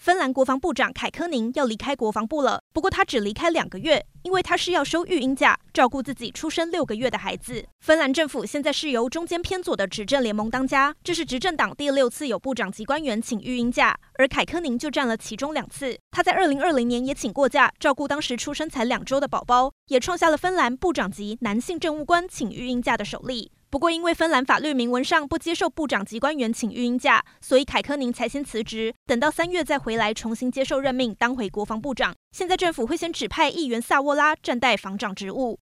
芬兰国防部长凯科宁要离开国防部了，不过他只离开两个月，因为他是要休育婴假，照顾自己出生六个月的孩子。芬兰政府现在是由中间偏左的执政联盟当家，这是执政党第六次有部长级官员请育婴假，而凯科宁就占了其中两次。他在二零二零年也请过假，照顾当时出生才两周的宝宝，也创下了芬兰部长级男性政务官请育婴假的首例。不过，因为芬兰法律明文上不接受部长级官员请育婴假，所以凯科宁才先辞职，等到三月再回来重新接受任命，当回国防部长。现在政府会先指派议员萨沃拉暂代防长职务。